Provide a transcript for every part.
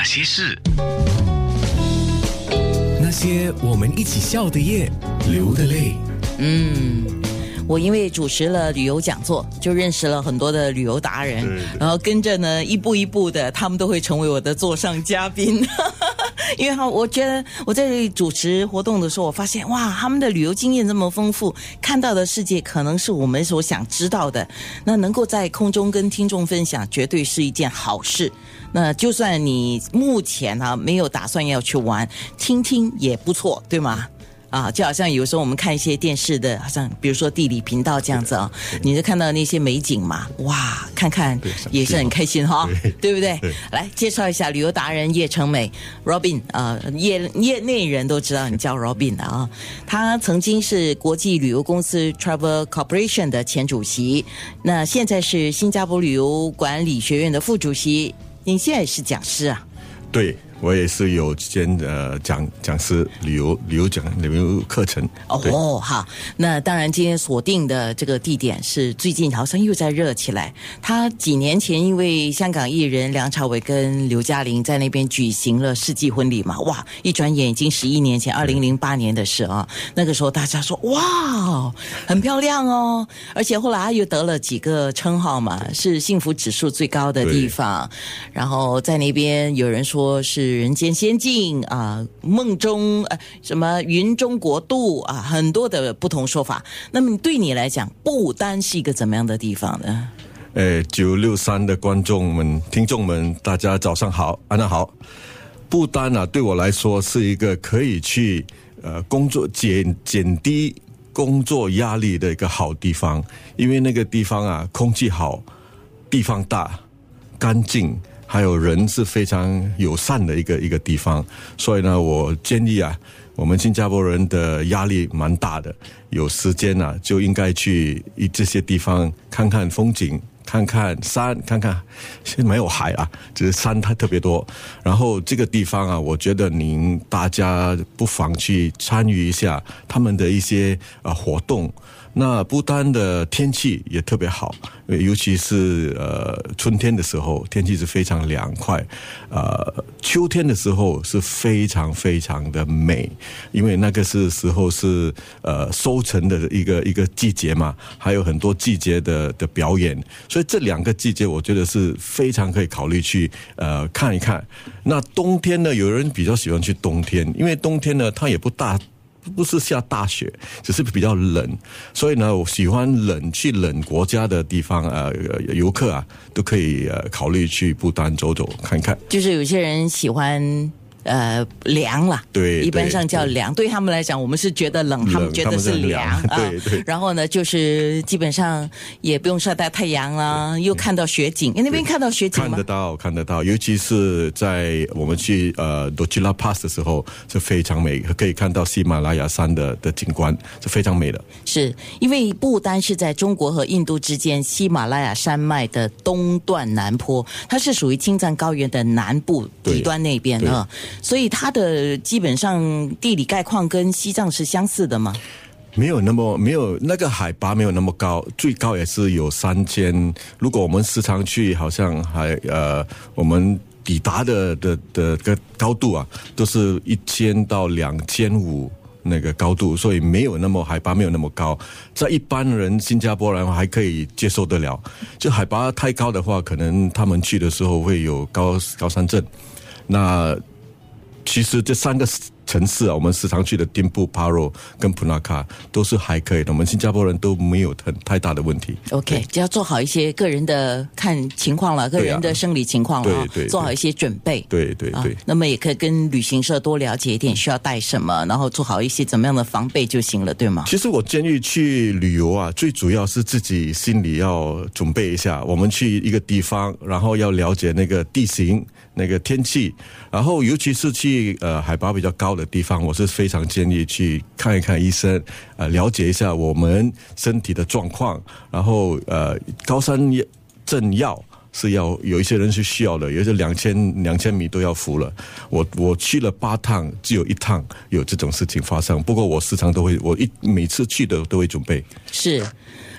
那些事，那些我们一起笑的夜，流的泪。嗯，我因为主持了旅游讲座，就认识了很多的旅游达人，然后跟着呢一步一步的，他们都会成为我的座上嘉宾。因为哈，我觉得我在主持活动的时候，我发现哇，他们的旅游经验这么丰富，看到的世界可能是我们所想知道的。那能够在空中跟听众分享，绝对是一件好事。那就算你目前啊没有打算要去玩，听听也不错，对吗？啊，就好像有时候我们看一些电视的，好像比如说地理频道这样子啊，你就看到那些美景嘛，哇，看看也是很开心哈，对不对？来介绍一下旅游达人叶成美，Robin 啊，业业内人都知道你叫 Robin 的啊，他曾经是国际旅游公司 Travel Corporation 的前主席，那现在是新加坡旅游管理学院的副主席，你现在是讲师啊？对。我也是有兼呃讲讲师旅游旅游讲旅游课程哦，好，那当然今天锁定的这个地点是最近好像又在热起来。他几年前因为香港艺人梁朝伟跟刘嘉玲在那边举行了世纪婚礼嘛，哇，一转眼已经十一年前，二零零八年的事啊。那个时候大家说哇，很漂亮哦，而且后来他又得了几个称号嘛，是幸福指数最高的地方。然后在那边有人说是。人间仙境啊，梦中呃什么云中国度啊，很多的不同说法。那么对你来讲，不丹是一个怎么样的地方呢？呃，九六三的观众们、听众们，大家早上好，安娜好。不丹啊，对我来说是一个可以去呃工作减减低工作压力的一个好地方，因为那个地方啊，空气好，地方大，干净。还有人是非常友善的一个一个地方，所以呢，我建议啊，我们新加坡人的压力蛮大的，有时间呢就应该去一这些地方看看风景，看看山，看看，现在没有海啊，只是山它特别多。然后这个地方啊，我觉得您大家不妨去参与一下他们的一些啊活动。那不丹的天气也特别好，尤其是呃春天的时候，天气是非常凉快。呃，秋天的时候是非常非常的美，因为那个是时候是呃收成的一个一个季节嘛，还有很多季节的的表演，所以这两个季节我觉得是非常可以考虑去呃看一看。那冬天呢，有人比较喜欢去冬天，因为冬天呢它也不大。不是下大雪，只是比较冷，所以呢，我喜欢冷去冷国家的地方呃，游客啊都可以呃考虑去不丹走走看看。就是有些人喜欢。呃，凉了，对，一般上叫凉。对他们来讲，我们是觉得冷，他们觉得是凉啊。对对。然后呢，就是基本上也不用晒到太阳啊，又看到雪景。你，那边看到雪景吗？看得到，看得到。尤其是在我们去呃 d o j i l a Pass 的时候，是非常美，可以看到喜马拉雅山的的景观，是非常美的。是因为不单是在中国和印度之间喜马拉雅山脉的东段南坡，它是属于青藏高原的南部底端那边啊。所以它的基本上地理概况跟西藏是相似的吗？没有那么没有那个海拔没有那么高，最高也是有三千。如果我们时常去，好像还呃，我们抵达的的的个高度啊，都是一千到两千五那个高度，所以没有那么海拔没有那么高，在一般人新加坡人还可以接受得了。就海拔太高的话，可能他们去的时候会有高高山症。那其实这三个城市啊，我们时常去的丁布、帕罗跟普纳卡都是还可以的，我们新加坡人都没有很太大的问题。OK，只要做好一些个人的看情况了，个人的生理情况了，做好一些准备。对对对。那么也可以跟旅行社多了解一点，需要带什么，然后做好一些怎么样的防备就行了，对吗？其实我建议去旅游啊，最主要是自己心里要准备一下。我们去一个地方，然后要了解那个地形。那个天气，然后尤其是去呃海拔比较高的地方，我是非常建议去看一看医生，呃了解一下我们身体的状况，然后呃高山镇药是要有一些人是需要的，有些两千两千米都要服了。我我去了八趟，只有一趟有这种事情发生。不过我时常都会，我一每次去的都会准备。是。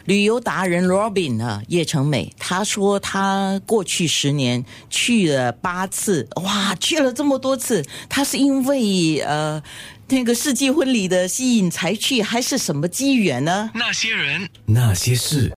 旅游达人 Robin 啊，叶成美，他说他过去十年去了八次，哇，去了这么多次，他是因为呃那个世纪婚礼的吸引才去，还是什么机缘呢？那些人，那些事。